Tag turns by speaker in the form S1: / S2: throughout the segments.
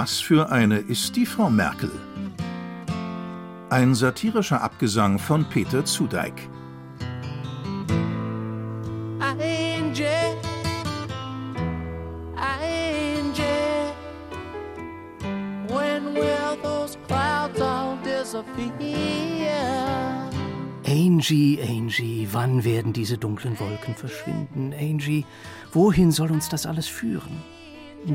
S1: Was für eine ist die Frau Merkel? Ein satirischer Abgesang von Peter Zudeik.
S2: Angie, Angie, wann werden diese dunklen Wolken verschwinden? Angie, wohin soll uns das alles führen?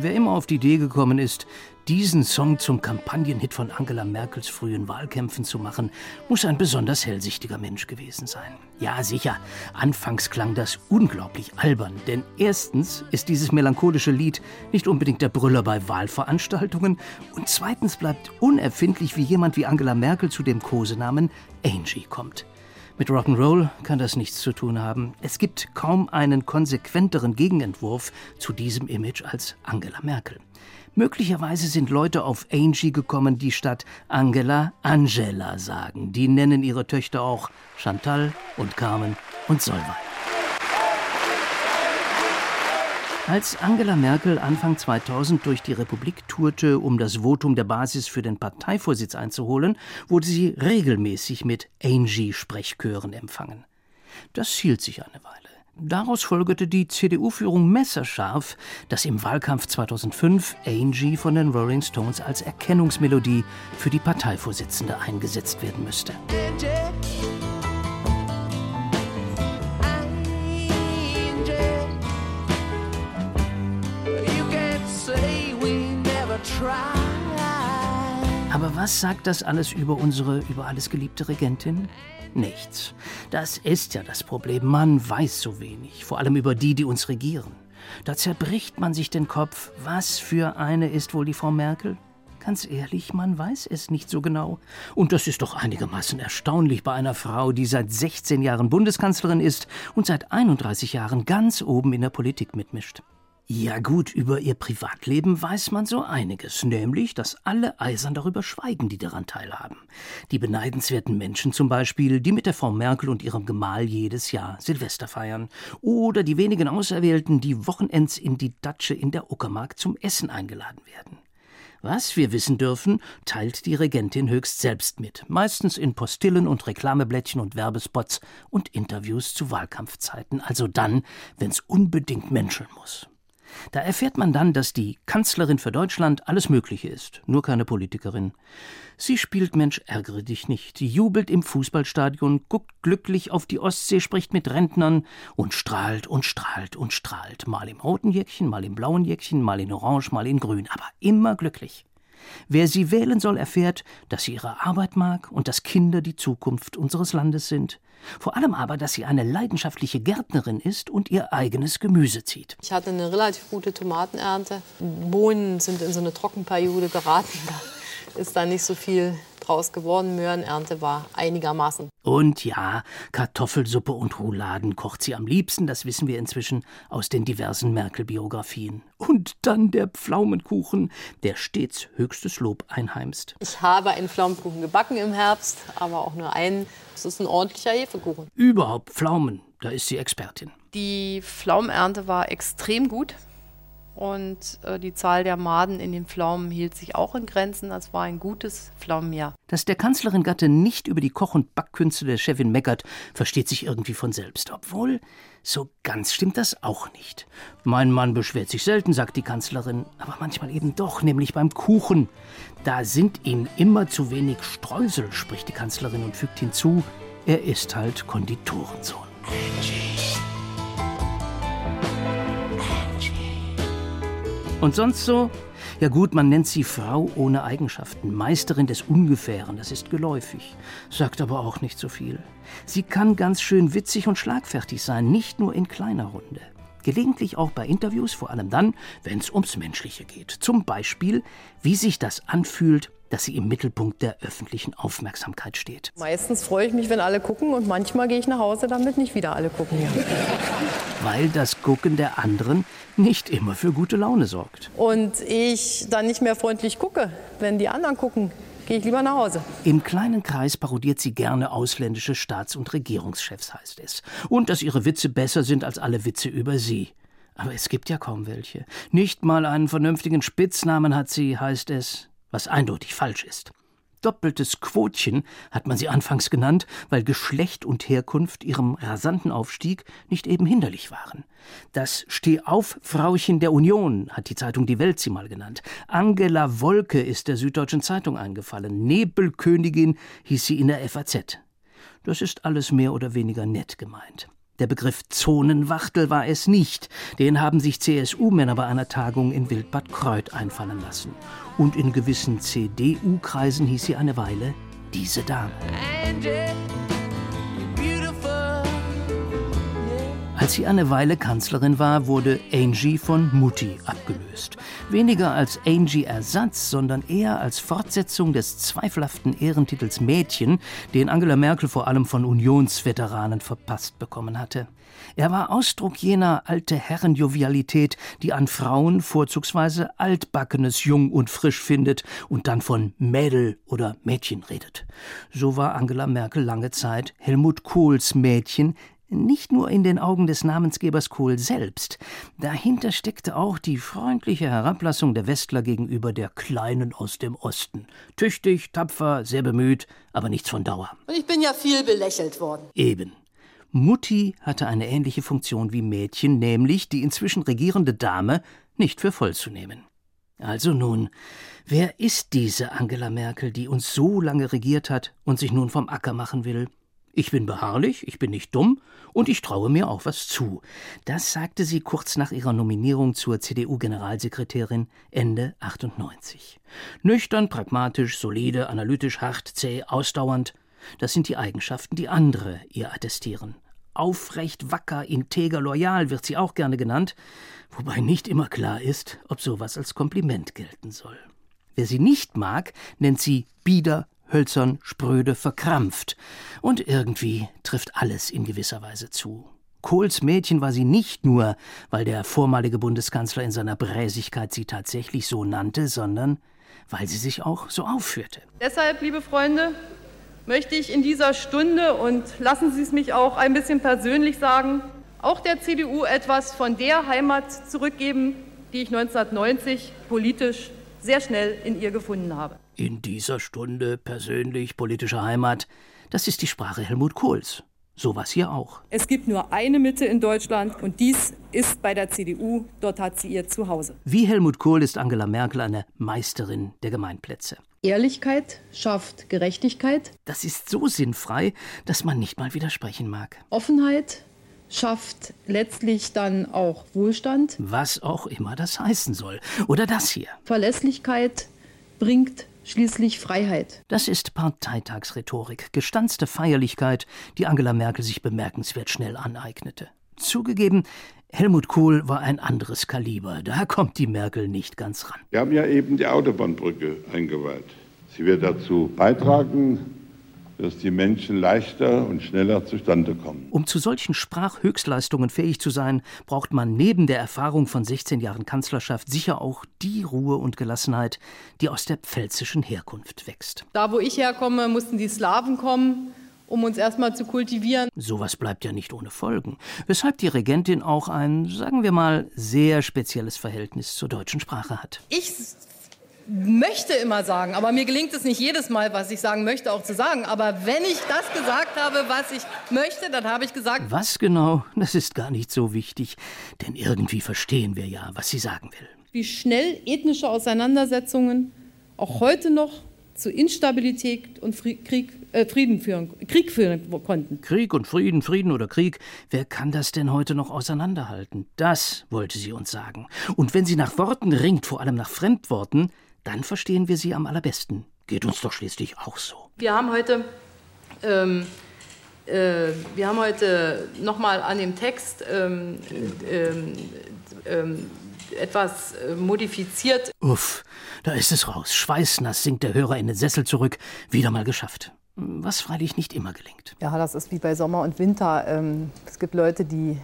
S2: Wer immer auf die Idee gekommen ist, diesen Song zum Kampagnenhit von Angela Merkels frühen Wahlkämpfen zu machen, muss ein besonders hellsichtiger Mensch gewesen sein. Ja, sicher, anfangs klang das unglaublich albern, denn erstens ist dieses melancholische Lied nicht unbedingt der Brüller bei Wahlveranstaltungen und zweitens bleibt unerfindlich, wie jemand wie Angela Merkel zu dem Kosenamen Angie kommt. Mit Rock'n'Roll kann das nichts zu tun haben. Es gibt kaum einen konsequenteren Gegenentwurf zu diesem Image als Angela Merkel. Möglicherweise sind Leute auf Angie gekommen, die statt Angela Angela sagen. Die nennen ihre Töchter auch Chantal und Carmen und Solveig. Als Angela Merkel Anfang 2000 durch die Republik tourte, um das Votum der Basis für den Parteivorsitz einzuholen, wurde sie regelmäßig mit Angie-Sprechchören empfangen. Das hielt sich eine Weile. Daraus folgerte die CDU-Führung messerscharf, dass im Wahlkampf 2005 Angie von den Rolling Stones als Erkennungsmelodie für die Parteivorsitzende eingesetzt werden müsste. Aber was sagt das alles über unsere über alles geliebte Regentin? Nichts. Das ist ja das Problem. Man weiß so wenig, vor allem über die, die uns regieren. Da zerbricht man sich den Kopf. Was für eine ist wohl die Frau Merkel? Ganz ehrlich, man weiß es nicht so genau. Und das ist doch einigermaßen erstaunlich bei einer Frau, die seit 16 Jahren Bundeskanzlerin ist und seit 31 Jahren ganz oben in der Politik mitmischt. Ja gut, über ihr Privatleben weiß man so einiges, nämlich, dass alle eisern darüber schweigen, die daran teilhaben. Die beneidenswerten Menschen zum Beispiel, die mit der Frau Merkel und ihrem Gemahl jedes Jahr Silvester feiern. Oder die wenigen Auserwählten, die Wochenends in die Datsche in der Uckermark zum Essen eingeladen werden. Was wir wissen dürfen, teilt die Regentin höchst selbst mit, meistens in Postillen und Reklameblättchen und Werbespots und Interviews zu Wahlkampfzeiten, also dann, wenn's unbedingt menscheln muss. Da erfährt man dann, dass die Kanzlerin für Deutschland alles Mögliche ist, nur keine Politikerin. Sie spielt Mensch, ärgere dich nicht, jubelt im Fußballstadion, guckt glücklich auf die Ostsee, spricht mit Rentnern und strahlt und strahlt und strahlt. Mal im roten Jäckchen, mal im blauen Jäckchen, mal in orange, mal in grün, aber immer glücklich. Wer sie wählen soll, erfährt, dass sie ihre Arbeit mag und dass Kinder die Zukunft unseres Landes sind. Vor allem aber, dass sie eine leidenschaftliche Gärtnerin ist und ihr eigenes Gemüse zieht.
S3: Ich hatte eine relativ gute Tomatenernte. Bohnen sind in so eine Trockenperiode geraten. Da ist da nicht so viel draus geworden. Möhrenernte war einigermaßen.
S2: Und ja, Kartoffelsuppe und Rouladen kocht sie am liebsten, das wissen wir inzwischen aus den diversen Merkel-Biografien. Und dann der Pflaumenkuchen, der stets höchstes Lob einheimst.
S3: Ich habe einen Pflaumenkuchen gebacken im Herbst, aber auch nur einen. Das ist ein ordentlicher Hefekuchen.
S2: Überhaupt Pflaumen, da ist sie Expertin.
S3: Die Pflaumenernte war extrem gut. Und äh, die Zahl der Maden in den Pflaumen hielt sich auch in Grenzen. Das war ein gutes Pflaumenjahr.
S2: Dass der Kanzlerin Gatte nicht über die Koch- und Backkünste der Chefin meckert, versteht sich irgendwie von selbst. Obwohl, so ganz stimmt das auch nicht. Mein Mann beschwert sich selten, sagt die Kanzlerin, aber manchmal eben doch, nämlich beim Kuchen. Da sind ihm immer zu wenig Streusel, spricht die Kanzlerin und fügt hinzu, er ist halt Konditorensohn. Und sonst so? Ja gut, man nennt sie Frau ohne Eigenschaften, Meisterin des Ungefähren, das ist geläufig, sagt aber auch nicht so viel. Sie kann ganz schön witzig und schlagfertig sein, nicht nur in kleiner Runde. Gelegentlich auch bei Interviews, vor allem dann, wenn es ums Menschliche geht. Zum Beispiel, wie sich das anfühlt, dass sie im Mittelpunkt der öffentlichen Aufmerksamkeit steht.
S3: Meistens freue ich mich, wenn alle gucken und manchmal gehe ich nach Hause, damit nicht wieder alle gucken.
S2: Weil das Gucken der anderen nicht immer für gute Laune sorgt.
S3: Und ich dann nicht mehr freundlich gucke, wenn die anderen gucken, gehe ich lieber nach Hause.
S2: Im kleinen Kreis parodiert sie gerne ausländische Staats- und Regierungschefs, heißt es. Und dass ihre Witze besser sind als alle Witze über sie. Aber es gibt ja kaum welche. Nicht mal einen vernünftigen Spitznamen hat sie, heißt es, was eindeutig falsch ist. Doppeltes Quotchen hat man sie anfangs genannt, weil Geschlecht und Herkunft ihrem rasanten Aufstieg nicht eben hinderlich waren. Das Stehauf-Frauchen der Union hat die Zeitung Die Welt sie mal genannt. Angela Wolke ist der Süddeutschen Zeitung eingefallen. Nebelkönigin hieß sie in der FAZ. Das ist alles mehr oder weniger nett gemeint. Der Begriff Zonenwachtel war es nicht. Den haben sich CSU-Männer bei einer Tagung in Wildbad Kreuth einfallen lassen. Und in gewissen CDU-Kreisen hieß sie eine Weile diese Dame. Als sie eine Weile Kanzlerin war, wurde Angie von Mutti abgelöst. Weniger als Angie-Ersatz, sondern eher als Fortsetzung des zweifelhaften Ehrentitels Mädchen, den Angela Merkel vor allem von Unionsveteranen verpasst bekommen hatte. Er war Ausdruck jener alte Herrenjovialität, die an Frauen vorzugsweise altbackenes jung und frisch findet und dann von Mädel oder Mädchen redet. So war Angela Merkel lange Zeit Helmut Kohls Mädchen, nicht nur in den Augen des Namensgebers Kohl selbst. Dahinter steckte auch die freundliche Herablassung der Westler gegenüber der Kleinen aus dem Osten. Tüchtig, tapfer, sehr bemüht, aber nichts von Dauer.
S4: Und ich bin ja viel belächelt worden.
S2: Eben. Mutti hatte eine ähnliche Funktion wie Mädchen, nämlich die inzwischen regierende Dame nicht für voll zu nehmen. Also nun, wer ist diese Angela Merkel, die uns so lange regiert hat und sich nun vom Acker machen will? Ich bin beharrlich, ich bin nicht dumm und ich traue mir auch was zu. Das sagte sie kurz nach ihrer Nominierung zur CDU-Generalsekretärin Ende 98. Nüchtern, pragmatisch, solide, analytisch, hart, zäh, ausdauernd. Das sind die Eigenschaften, die andere ihr attestieren. Aufrecht, wacker, integer, loyal wird sie auch gerne genannt, wobei nicht immer klar ist, ob sowas als Kompliment gelten soll. Wer sie nicht mag, nennt sie bieder, hölzern, spröde, verkrampft. Und irgendwie trifft alles in gewisser Weise zu. Kohls Mädchen war sie nicht nur, weil der vormalige Bundeskanzler in seiner Bräsigkeit sie tatsächlich so nannte, sondern weil sie sich auch so aufführte.
S5: Deshalb, liebe Freunde, möchte ich in dieser Stunde, und lassen Sie es mich auch ein bisschen persönlich sagen, auch der CDU etwas von der Heimat zurückgeben, die ich 1990 politisch sehr schnell in ihr gefunden habe.
S2: In dieser Stunde persönlich politische Heimat, das ist die Sprache Helmut Kohls. So was hier auch.
S5: Es gibt nur eine Mitte in Deutschland und dies ist bei der CDU. Dort hat sie ihr Zuhause.
S2: Wie Helmut Kohl ist Angela Merkel eine Meisterin der Gemeinplätze.
S5: Ehrlichkeit schafft Gerechtigkeit.
S2: Das ist so sinnfrei, dass man nicht mal widersprechen mag.
S5: Offenheit schafft letztlich dann auch Wohlstand.
S2: Was auch immer das heißen soll. Oder das hier.
S5: Verlässlichkeit bringt schließlich Freiheit.
S2: Das ist Parteitagsrhetorik, gestanzte Feierlichkeit, die Angela Merkel sich bemerkenswert schnell aneignete. Zugegeben, Helmut Kohl war ein anderes Kaliber. Da kommt die Merkel nicht ganz ran.
S6: Wir haben ja eben die Autobahnbrücke eingeweiht. Sie wird dazu beitragen, dass die Menschen leichter und schneller zustande kommen.
S2: Um zu solchen Sprachhöchstleistungen fähig zu sein, braucht man neben der Erfahrung von 16 Jahren Kanzlerschaft sicher auch die Ruhe und Gelassenheit, die aus der pfälzischen Herkunft wächst.
S5: Da, wo ich herkomme, mussten die Slawen kommen um uns erstmal zu kultivieren.
S2: Sowas bleibt ja nicht ohne Folgen. Weshalb die Regentin auch ein, sagen wir mal, sehr spezielles Verhältnis zur deutschen Sprache hat.
S5: Ich möchte immer sagen, aber mir gelingt es nicht jedes Mal, was ich sagen möchte, auch zu sagen. Aber wenn ich das gesagt habe, was ich möchte, dann habe ich gesagt.
S2: Was genau, das ist gar nicht so wichtig, denn irgendwie verstehen wir ja, was sie sagen will.
S5: Wie schnell ethnische Auseinandersetzungen auch heute noch zu Instabilität und Krieg, äh, Frieden führen, Krieg führen konnten.
S2: Krieg und Frieden, Frieden oder Krieg, wer kann das denn heute noch auseinanderhalten? Das wollte sie uns sagen. Und wenn sie nach Worten ringt, vor allem nach Fremdworten, dann verstehen wir sie am allerbesten. Geht uns doch schließlich auch so.
S5: Wir haben heute, ähm, äh, wir haben heute nochmal an dem Text ähm, ähm, ähm etwas äh, modifiziert.
S2: Uff, da ist es raus. Schweißnass sinkt der Hörer in den Sessel zurück. Wieder mal geschafft. Was freilich nicht immer gelingt.
S3: Ja, das ist wie bei Sommer und Winter. Ähm, es gibt Leute, die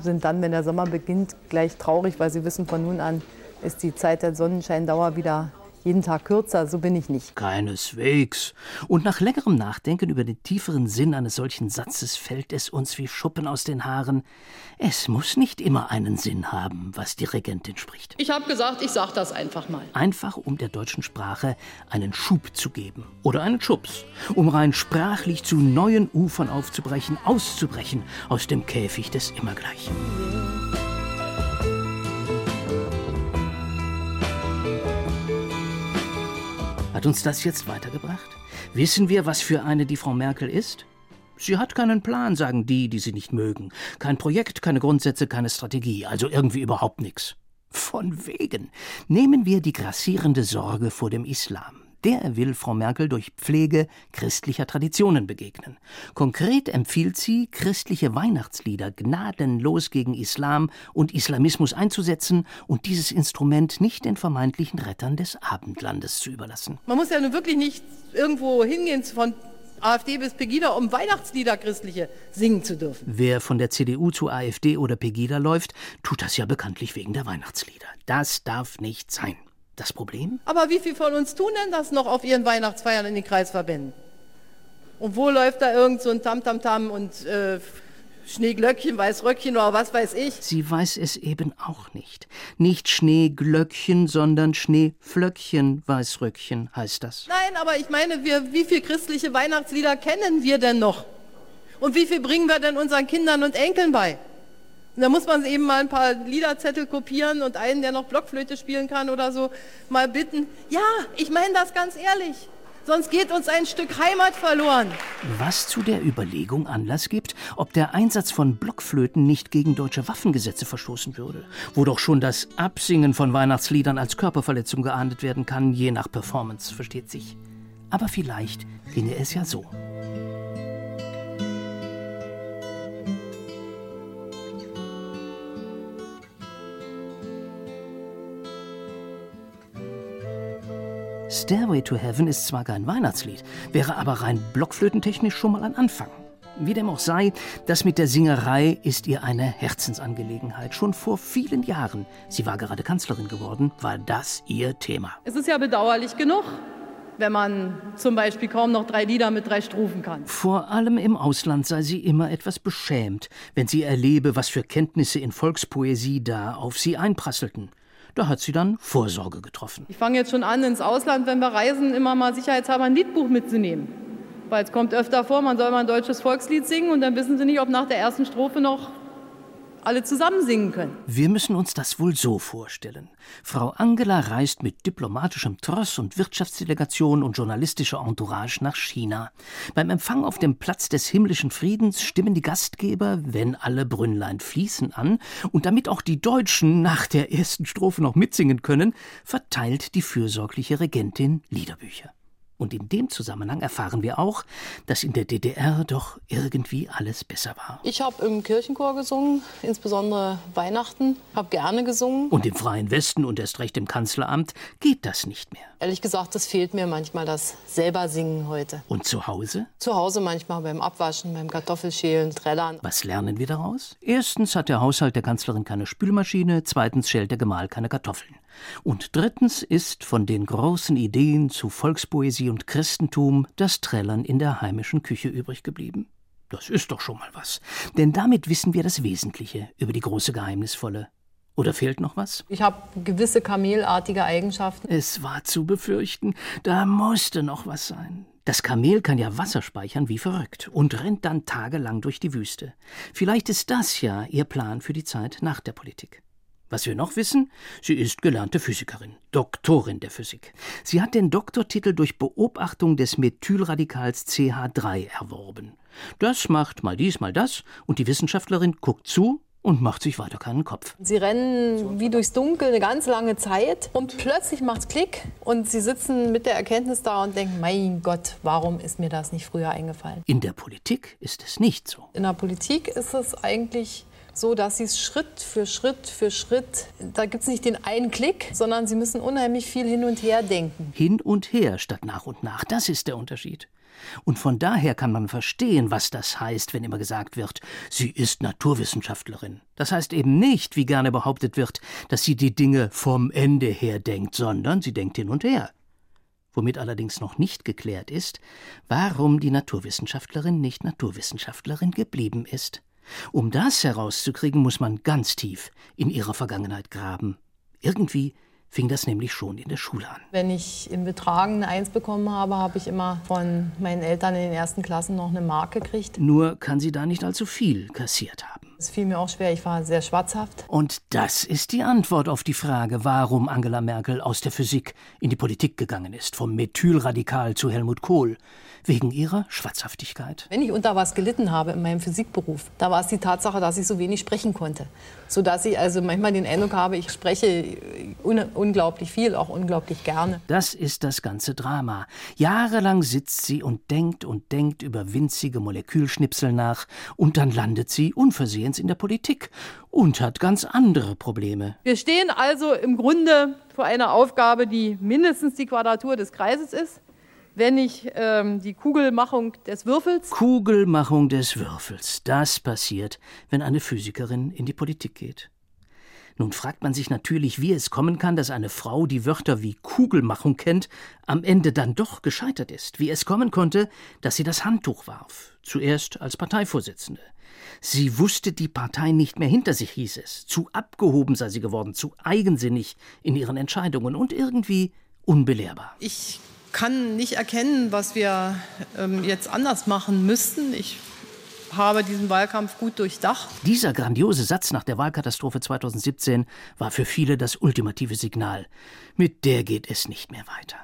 S3: sind dann, wenn der Sommer beginnt, gleich traurig, weil sie wissen, von nun an ist die Zeit der Sonnenscheindauer wieder jeden Tag kürzer, so bin ich nicht.
S2: Keineswegs. Und nach längerem Nachdenken über den tieferen Sinn eines solchen Satzes fällt es uns wie Schuppen aus den Haaren. Es muss nicht immer einen Sinn haben, was die Regentin spricht.
S5: Ich habe gesagt, ich sage das einfach mal.
S2: Einfach um der deutschen Sprache einen Schub zu geben. Oder einen Schubs. Um rein sprachlich zu neuen Ufern aufzubrechen, auszubrechen aus dem Käfig des Immergleichen. Hat uns das jetzt weitergebracht? Wissen wir, was für eine die Frau Merkel ist? Sie hat keinen Plan, sagen die, die sie nicht mögen. Kein Projekt, keine Grundsätze, keine Strategie, also irgendwie überhaupt nichts. Von wegen. Nehmen wir die grassierende Sorge vor dem Islam. Der will Frau Merkel durch Pflege christlicher Traditionen begegnen. Konkret empfiehlt sie, christliche Weihnachtslieder gnadenlos gegen Islam und Islamismus einzusetzen und dieses Instrument nicht den vermeintlichen Rettern des Abendlandes zu überlassen.
S5: Man muss ja nun wirklich nicht irgendwo hingehen von AfD bis Pegida, um Weihnachtslieder christliche singen zu dürfen.
S2: Wer von der CDU zu AfD oder Pegida läuft, tut das ja bekanntlich wegen der Weihnachtslieder. Das darf nicht sein. Das Problem?
S5: Aber wie viele von uns tun denn das noch auf ihren Weihnachtsfeiern in den Kreisverbänden? Und wo läuft da irgend so ein Tamtamtam -Tam -Tam und äh, Schneeglöckchen, Weißröckchen oder was weiß ich?
S2: Sie weiß es eben auch nicht. Nicht Schneeglöckchen, sondern Schneeflöckchen, Weißröckchen heißt das.
S5: Nein, aber ich meine, wir, wie viele christliche Weihnachtslieder kennen wir denn noch? Und wie viel bringen wir denn unseren Kindern und Enkeln bei? Da muss man eben mal ein paar Liederzettel kopieren und einen, der noch Blockflöte spielen kann oder so, mal bitten. Ja, ich meine das ganz ehrlich. Sonst geht uns ein Stück Heimat verloren.
S2: Was zu der Überlegung Anlass gibt, ob der Einsatz von Blockflöten nicht gegen deutsche Waffengesetze verstoßen würde, wo doch schon das Absingen von Weihnachtsliedern als Körperverletzung geahndet werden kann, je nach Performance, versteht sich. Aber vielleicht ginge es ja so. Stairway to Heaven ist zwar kein Weihnachtslied, wäre aber rein blockflötentechnisch schon mal ein Anfang. Wie dem auch sei, das mit der Singerei ist ihr eine Herzensangelegenheit. Schon vor vielen Jahren, sie war gerade Kanzlerin geworden, war das ihr Thema.
S5: Es ist ja bedauerlich genug, wenn man zum Beispiel kaum noch drei Lieder mit drei Strophen kann.
S2: Vor allem im Ausland sei sie immer etwas beschämt, wenn sie erlebe, was für Kenntnisse in Volkspoesie da auf sie einprasselten. Da hat sie dann Vorsorge getroffen.
S5: Ich fange jetzt schon an, ins Ausland, wenn wir reisen, immer mal sicherheitshalber ein Liedbuch mitzunehmen. Weil es kommt öfter vor, man soll mal ein deutsches Volkslied singen und dann wissen sie nicht, ob nach der ersten Strophe noch alle zusammen singen können.
S2: Wir müssen uns das wohl so vorstellen. Frau Angela reist mit diplomatischem Tross und Wirtschaftsdelegation und journalistischer Entourage nach China. Beim Empfang auf dem Platz des himmlischen Friedens stimmen die Gastgeber, wenn alle Brünnlein fließen, an, und damit auch die Deutschen nach der ersten Strophe noch mitsingen können, verteilt die fürsorgliche Regentin Liederbücher. Und in dem Zusammenhang erfahren wir auch, dass in der DDR doch irgendwie alles besser war.
S3: Ich habe im Kirchenchor gesungen, insbesondere Weihnachten, habe gerne gesungen.
S2: Und im Freien Westen und erst recht im Kanzleramt geht das nicht mehr.
S3: Ehrlich gesagt, das fehlt mir manchmal, das selber singen heute.
S2: Und zu Hause?
S3: Zu Hause manchmal beim Abwaschen, beim Kartoffelschälen, Trällern.
S2: Was lernen wir daraus? Erstens hat der Haushalt der Kanzlerin keine Spülmaschine, zweitens schält der Gemahl keine Kartoffeln. Und drittens ist von den großen Ideen zu Volkspoesie und Christentum das Trällern in der heimischen Küche übrig geblieben. Das ist doch schon mal was. Denn damit wissen wir das Wesentliche über die große Geheimnisvolle. Oder fehlt noch was?
S3: Ich habe gewisse kamelartige Eigenschaften.
S2: Es war zu befürchten, da musste noch was sein. Das Kamel kann ja Wasser speichern wie verrückt und rennt dann tagelang durch die Wüste. Vielleicht ist das ja Ihr Plan für die Zeit nach der Politik. Was wir noch wissen, sie ist gelernte Physikerin, Doktorin der Physik. Sie hat den Doktortitel durch Beobachtung des Methylradikals CH3 erworben. Das macht mal dies, mal das, und die Wissenschaftlerin guckt zu und macht sich weiter keinen Kopf.
S3: Sie rennen wie durchs Dunkel eine ganz lange Zeit und plötzlich macht's Klick und sie sitzen mit der Erkenntnis da und denken, mein Gott, warum ist mir das nicht früher eingefallen?
S2: In der Politik ist es nicht so.
S3: In der Politik ist es eigentlich so, dass sie es Schritt für Schritt für Schritt, da gibt es nicht den einen Klick, sondern sie müssen unheimlich viel hin und her denken.
S2: Hin und her statt nach und nach, das ist der Unterschied. Und von daher kann man verstehen, was das heißt, wenn immer gesagt wird, sie ist Naturwissenschaftlerin. Das heißt eben nicht, wie gerne behauptet wird, dass sie die Dinge vom Ende her denkt, sondern sie denkt hin und her. Womit allerdings noch nicht geklärt ist, warum die Naturwissenschaftlerin nicht Naturwissenschaftlerin geblieben ist. Um das herauszukriegen, muss man ganz tief in ihrer Vergangenheit graben. Irgendwie fing das nämlich schon in der Schule an.
S3: Wenn ich im Betragen eine Eins bekommen habe, habe ich immer von meinen Eltern in den ersten Klassen noch eine Mark gekriegt.
S2: Nur kann sie da nicht allzu viel kassiert haben.
S3: Es fiel mir auch schwer, ich war sehr schwarzhaft.
S2: Und das ist die Antwort auf die Frage, warum Angela Merkel aus der Physik in die Politik gegangen ist, vom Methylradikal zu Helmut Kohl wegen ihrer Schwatzhaftigkeit.
S3: Wenn ich unter was gelitten habe in meinem Physikberuf, da war es die Tatsache, dass ich so wenig sprechen konnte. Sodass ich also manchmal den Eindruck habe, ich spreche un unglaublich viel, auch unglaublich gerne.
S2: Das ist das ganze Drama. Jahrelang sitzt sie und denkt und denkt über winzige Molekülschnipsel nach und dann landet sie unversehens in der Politik und hat ganz andere Probleme.
S5: Wir stehen also im Grunde vor einer Aufgabe, die mindestens die Quadratur des Kreises ist wenn ich ähm, die Kugelmachung des Würfels.
S2: Kugelmachung des Würfels. Das passiert, wenn eine Physikerin in die Politik geht. Nun fragt man sich natürlich, wie es kommen kann, dass eine Frau, die Wörter wie Kugelmachung kennt, am Ende dann doch gescheitert ist. Wie es kommen konnte, dass sie das Handtuch warf. Zuerst als Parteivorsitzende. Sie wusste die Partei nicht mehr hinter sich, hieß es. Zu abgehoben sei sie geworden, zu eigensinnig in ihren Entscheidungen und irgendwie unbelehrbar.
S3: Ich kann nicht erkennen, was wir ähm, jetzt anders machen müssten. Ich habe diesen Wahlkampf gut durchdacht.
S2: Dieser grandiose Satz nach der Wahlkatastrophe 2017 war für viele das ultimative Signal. Mit der geht es nicht mehr weiter.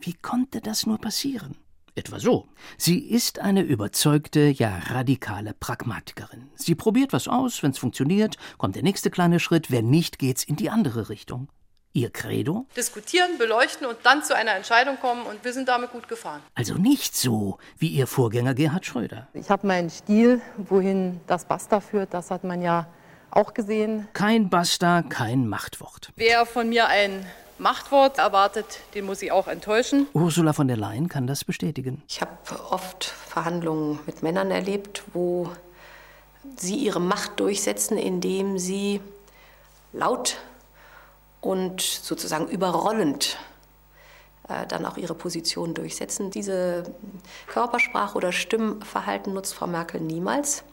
S2: Wie konnte das nur passieren? Etwa so. Sie ist eine überzeugte, ja radikale Pragmatikerin. Sie probiert was aus, wenn's funktioniert, kommt der nächste kleine Schritt, wenn nicht, geht's in die andere Richtung. Ihr Credo?
S5: Diskutieren, beleuchten und dann zu einer Entscheidung kommen und wir sind damit gut gefahren.
S2: Also nicht so wie Ihr Vorgänger Gerhard Schröder.
S3: Ich habe meinen Stil, wohin das Basta führt, das hat man ja auch gesehen.
S2: Kein Basta, kein Machtwort.
S5: Wer von mir ein Machtwort erwartet, den muss ich auch enttäuschen.
S2: Ursula von der Leyen kann das bestätigen.
S7: Ich habe oft Verhandlungen mit Männern erlebt, wo sie ihre Macht durchsetzen, indem sie laut und sozusagen überrollend äh, dann auch ihre Position durchsetzen. Diese Körpersprache oder Stimmverhalten nutzt Frau Merkel niemals.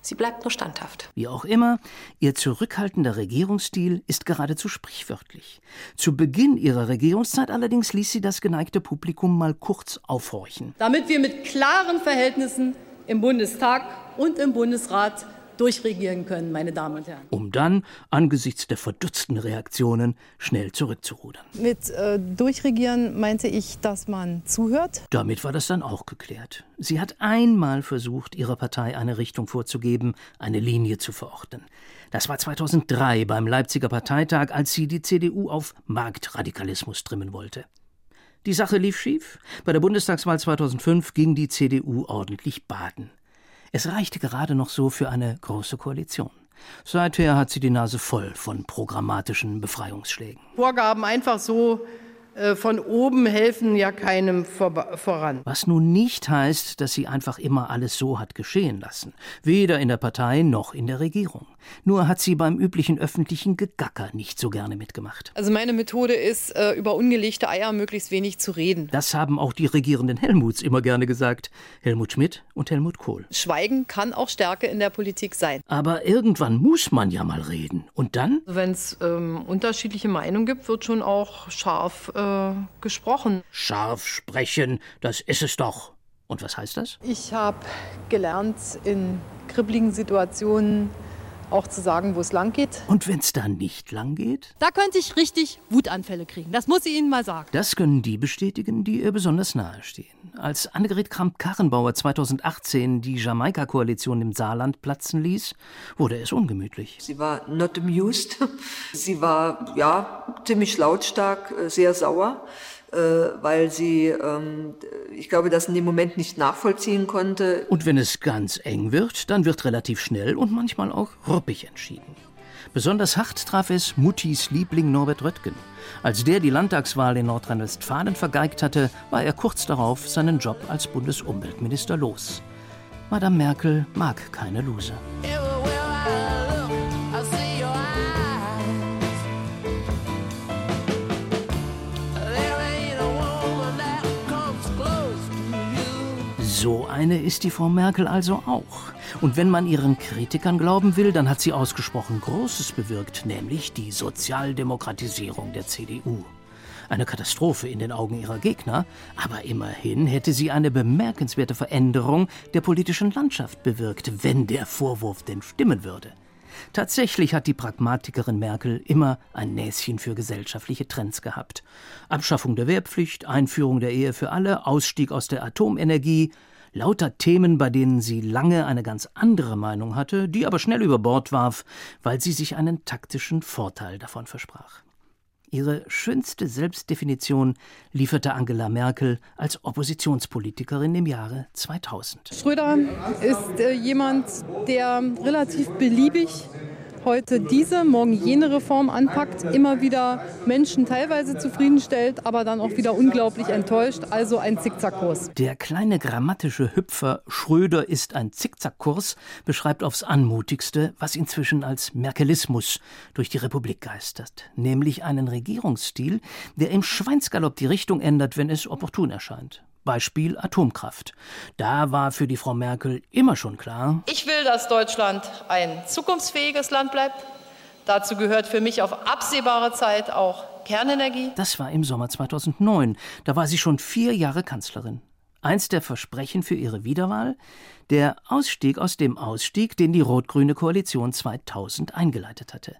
S7: Sie bleibt nur standhaft.
S2: Wie auch immer, ihr zurückhaltender Regierungsstil ist geradezu sprichwörtlich. Zu Beginn ihrer Regierungszeit allerdings ließ sie das geneigte Publikum mal kurz aufhorchen.
S5: Damit wir mit klaren Verhältnissen im Bundestag und im Bundesrat durchregieren können, meine Damen und Herren.
S2: Um dann angesichts der verdutzten Reaktionen schnell zurückzurudern.
S3: Mit äh, durchregieren meinte ich, dass man zuhört.
S2: Damit war das dann auch geklärt. Sie hat einmal versucht, ihrer Partei eine Richtung vorzugeben, eine Linie zu verorten. Das war 2003 beim Leipziger Parteitag, als sie die CDU auf Marktradikalismus trimmen wollte. Die Sache lief schief. Bei der Bundestagswahl 2005 ging die CDU ordentlich baden. Es reichte gerade noch so für eine große Koalition. Seither hat sie die Nase voll von programmatischen Befreiungsschlägen.
S5: Vorgaben einfach so von oben helfen ja keinem voran.
S2: Was nun nicht heißt, dass sie einfach immer alles so hat geschehen lassen. Weder in der Partei noch in der Regierung. Nur hat sie beim üblichen öffentlichen Gegacker nicht so gerne mitgemacht.
S3: Also meine Methode ist, äh, über ungelegte Eier möglichst wenig zu reden.
S2: Das haben auch die regierenden Helmuts immer gerne gesagt. Helmut Schmidt und Helmut Kohl.
S3: Schweigen kann auch Stärke in der Politik sein.
S2: Aber irgendwann muss man ja mal reden. Und dann?
S3: Wenn es ähm, unterschiedliche Meinungen gibt, wird schon auch scharf äh, gesprochen.
S2: Scharf sprechen, das ist es doch. Und was heißt das?
S3: Ich habe gelernt, in kribbligen Situationen auch zu sagen, wo es lang geht.
S2: Und wenn es da nicht lang geht?
S3: Da könnte ich richtig Wutanfälle kriegen. Das muss ich Ihnen mal sagen.
S2: Das können die bestätigen, die ihr besonders nahe stehen. Als Annegret Kramp-Karrenbauer 2018 die Jamaika-Koalition im Saarland platzen ließ, wurde es ungemütlich.
S8: Sie war not amused. Sie war, ja, ziemlich lautstark, äh, sehr sauer. Äh, weil sie, ähm, ich glaube, das in dem Moment nicht nachvollziehen konnte.
S2: Und wenn es ganz eng wird, dann wird relativ schnell und manchmal auch ruppig entschieden. Besonders hart traf es Muttis Liebling Norbert Röttgen. Als der die Landtagswahl in Nordrhein-Westfalen vergeigt hatte, war er kurz darauf seinen Job als Bundesumweltminister los. Madame Merkel mag keine Loser. So eine ist die Frau Merkel also auch. Und wenn man ihren Kritikern glauben will, dann hat sie ausgesprochen Großes bewirkt, nämlich die Sozialdemokratisierung der CDU. Eine Katastrophe in den Augen ihrer Gegner, aber immerhin hätte sie eine bemerkenswerte Veränderung der politischen Landschaft bewirkt, wenn der Vorwurf denn stimmen würde. Tatsächlich hat die Pragmatikerin Merkel immer ein Näschen für gesellschaftliche Trends gehabt. Abschaffung der Wehrpflicht, Einführung der Ehe für alle, Ausstieg aus der Atomenergie, lauter Themen, bei denen sie lange eine ganz andere Meinung hatte, die aber schnell über Bord warf, weil sie sich einen taktischen Vorteil davon versprach. Ihre schönste Selbstdefinition lieferte Angela Merkel als Oppositionspolitikerin im Jahre 2000.
S5: Schröder ist äh, jemand, der relativ beliebig heute diese, morgen jene Reform anpackt, immer wieder Menschen teilweise zufriedenstellt, aber dann auch wieder unglaublich enttäuscht. Also ein Zickzackkurs.
S2: Der kleine grammatische Hüpfer Schröder ist ein Zickzackkurs beschreibt aufs Anmutigste, was inzwischen als Merkelismus durch die Republik geistert, nämlich einen Regierungsstil, der im Schweinsgalopp die Richtung ändert, wenn es opportun erscheint. Beispiel Atomkraft. Da war für die Frau Merkel immer schon klar,
S5: ich will, dass Deutschland ein zukunftsfähiges Land bleibt. Dazu gehört für mich auf absehbare Zeit auch Kernenergie.
S2: Das war im Sommer 2009. Da war sie schon vier Jahre Kanzlerin. Eins der Versprechen für ihre Wiederwahl? Der Ausstieg aus dem Ausstieg, den die rot-grüne Koalition 2000 eingeleitet hatte.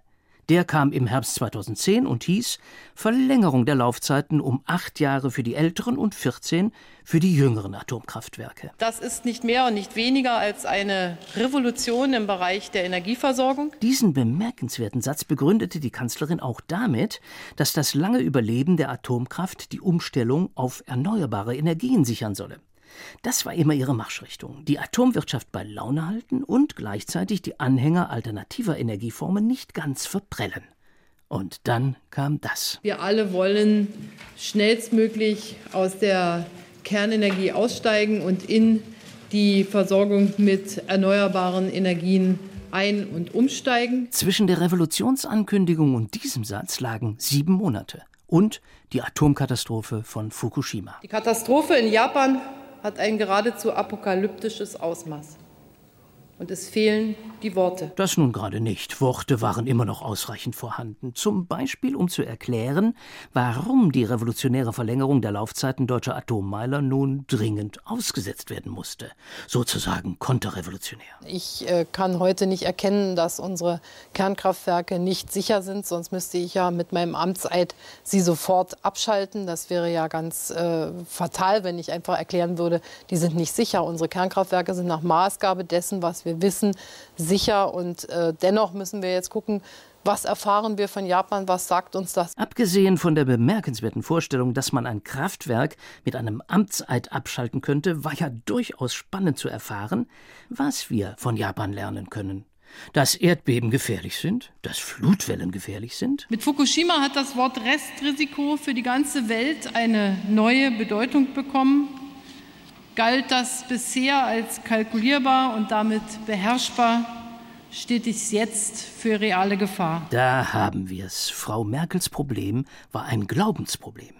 S2: Der kam im Herbst 2010 und hieß Verlängerung der Laufzeiten um acht Jahre für die älteren und 14 für die jüngeren Atomkraftwerke.
S5: Das ist nicht mehr und nicht weniger als eine Revolution im Bereich der Energieversorgung.
S2: Diesen bemerkenswerten Satz begründete die Kanzlerin auch damit, dass das lange Überleben der Atomkraft die Umstellung auf erneuerbare Energien sichern solle. Das war immer ihre Marschrichtung. Die Atomwirtschaft bei Laune halten und gleichzeitig die Anhänger alternativer Energieformen nicht ganz verprellen. Und dann kam das.
S5: Wir alle wollen schnellstmöglich aus der Kernenergie aussteigen und in die Versorgung mit erneuerbaren Energien ein- und umsteigen.
S2: Zwischen der Revolutionsankündigung und diesem Satz lagen sieben Monate und die Atomkatastrophe von Fukushima.
S5: Die Katastrophe in Japan hat ein geradezu apokalyptisches Ausmaß. Und es fehlen die Worte.
S2: Das nun gerade nicht. Worte waren immer noch ausreichend vorhanden. Zum Beispiel, um zu erklären, warum die revolutionäre Verlängerung der Laufzeiten deutscher Atommeiler nun dringend ausgesetzt werden musste. Sozusagen konterrevolutionär.
S3: Ich äh, kann heute nicht erkennen, dass unsere Kernkraftwerke nicht sicher sind. Sonst müsste ich ja mit meinem Amtseid sie sofort abschalten. Das wäre ja ganz äh, fatal, wenn ich einfach erklären würde, die sind nicht sicher. Unsere Kernkraftwerke sind nach Maßgabe dessen, was wir wissen, sicher. Und äh, dennoch müssen wir jetzt gucken, was erfahren wir von Japan? Was sagt uns das?
S2: Abgesehen von der bemerkenswerten Vorstellung, dass man ein Kraftwerk mit einem Amtseid abschalten könnte, war ja durchaus spannend zu erfahren, was wir von Japan lernen können. Dass Erdbeben gefährlich sind, dass Flutwellen gefährlich sind.
S5: Mit Fukushima hat das Wort Restrisiko für die ganze Welt eine neue Bedeutung bekommen. Galt das bisher als kalkulierbar und damit beherrschbar, steht es jetzt für reale Gefahr.
S2: Da haben wir es. Frau Merkels Problem war ein Glaubensproblem.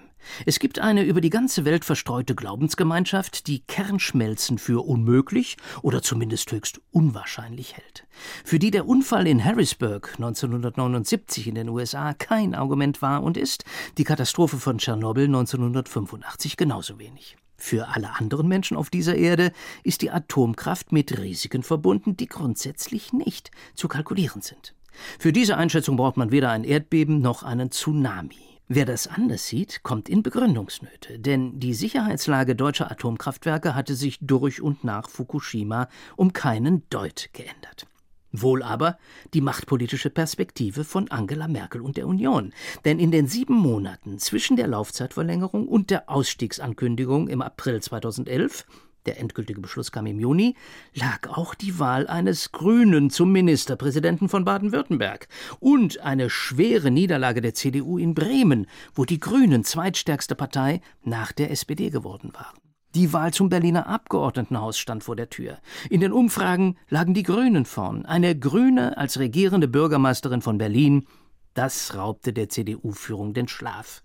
S2: Es gibt eine über die ganze Welt verstreute Glaubensgemeinschaft, die Kernschmelzen für unmöglich oder zumindest höchst unwahrscheinlich hält. Für die der Unfall in Harrisburg 1979 in den USA kein Argument war und ist, die Katastrophe von Tschernobyl 1985 genauso wenig. Für alle anderen Menschen auf dieser Erde ist die Atomkraft mit Risiken verbunden, die grundsätzlich nicht zu kalkulieren sind. Für diese Einschätzung braucht man weder ein Erdbeben noch einen Tsunami. Wer das anders sieht, kommt in Begründungsnöte, denn die Sicherheitslage deutscher Atomkraftwerke hatte sich durch und nach Fukushima um keinen Deut geändert. Wohl aber die machtpolitische Perspektive von Angela Merkel und der Union. Denn in den sieben Monaten zwischen der Laufzeitverlängerung und der Ausstiegsankündigung im April 2011, der endgültige Beschluss kam im Juni, lag auch die Wahl eines Grünen zum Ministerpräsidenten von Baden-Württemberg und eine schwere Niederlage der CDU in Bremen, wo die Grünen zweitstärkste Partei nach der SPD geworden waren. Die Wahl zum Berliner Abgeordnetenhaus stand vor der Tür. In den Umfragen lagen die Grünen vorn. Eine Grüne als regierende Bürgermeisterin von Berlin, das raubte der CDU-Führung den Schlaf.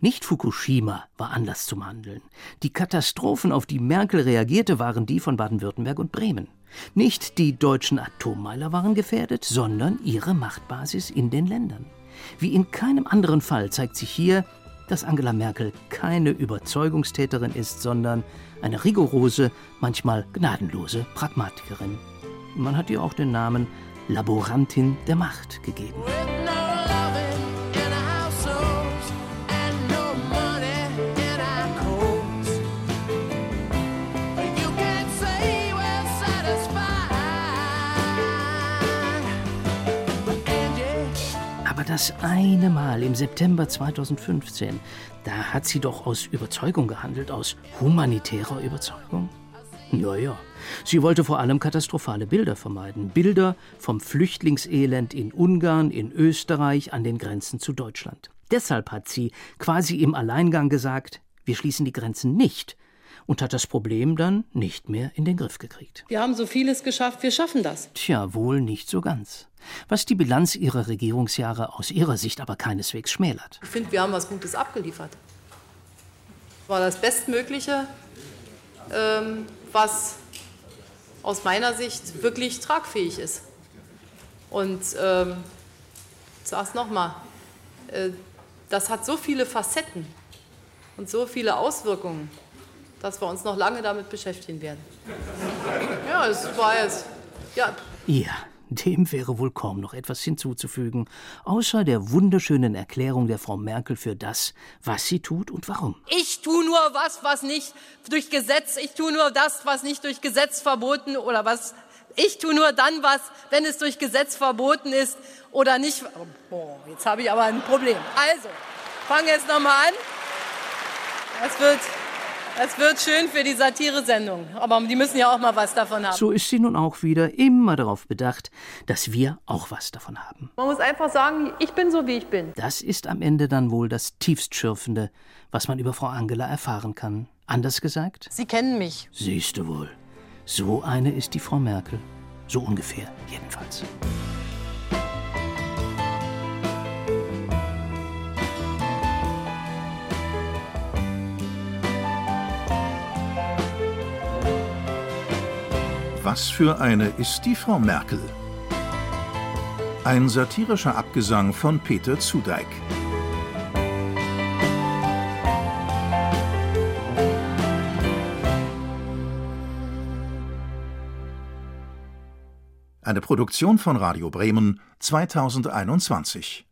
S2: Nicht Fukushima war Anlass zum Handeln. Die Katastrophen, auf die Merkel reagierte, waren die von Baden-Württemberg und Bremen. Nicht die deutschen Atommeiler waren gefährdet, sondern ihre Machtbasis in den Ländern. Wie in keinem anderen Fall zeigt sich hier, dass Angela Merkel keine Überzeugungstäterin ist, sondern eine rigorose, manchmal gnadenlose Pragmatikerin. Man hat ihr auch den Namen Laborantin der Macht gegeben. Das eine Mal im September 2015, da hat sie doch aus Überzeugung gehandelt, aus humanitärer Überzeugung? Naja, sie wollte vor allem katastrophale Bilder vermeiden. Bilder vom Flüchtlingselend in Ungarn, in Österreich, an den Grenzen zu Deutschland. Deshalb hat sie quasi im Alleingang gesagt, wir schließen die Grenzen nicht und hat das Problem dann nicht mehr in den Griff gekriegt.
S5: Wir haben so vieles geschafft, wir schaffen das.
S2: Tja, wohl nicht so ganz. Was die Bilanz ihrer Regierungsjahre aus ihrer Sicht aber keineswegs schmälert.
S5: Ich finde, wir haben was Gutes abgeliefert. War das Bestmögliche, ähm, was aus meiner Sicht wirklich tragfähig ist. Und ähm, ich sage es nochmal, äh, das hat so viele Facetten und so viele Auswirkungen dass wir uns noch lange damit beschäftigen werden. Ja, es war jetzt. Ja.
S2: ja. Dem wäre wohl kaum noch etwas hinzuzufügen, außer der wunderschönen Erklärung der Frau Merkel für das, was sie tut und warum.
S5: Ich tue nur was, was nicht durch Gesetz, ich tue nur das, was nicht durch Gesetz verboten oder was ich tue nur dann was, wenn es durch Gesetz verboten ist oder nicht. Boah, jetzt habe ich aber ein Problem. Also, fange jetzt nochmal an. Es wird es wird schön für die Satire-Sendung, aber die müssen ja auch mal was davon haben.
S2: So ist sie nun auch wieder immer darauf bedacht, dass wir auch was davon haben.
S5: Man muss einfach sagen, ich bin so, wie ich bin.
S2: Das ist am Ende dann wohl das tiefstschürfende, was man über Frau Angela erfahren kann. Anders gesagt?
S3: Sie kennen mich.
S2: Siehst du wohl. So eine ist die Frau Merkel. So ungefähr, jedenfalls.
S1: Was für eine ist die Frau Merkel? Ein satirischer Abgesang von Peter Zudeik. Eine Produktion von Radio Bremen 2021.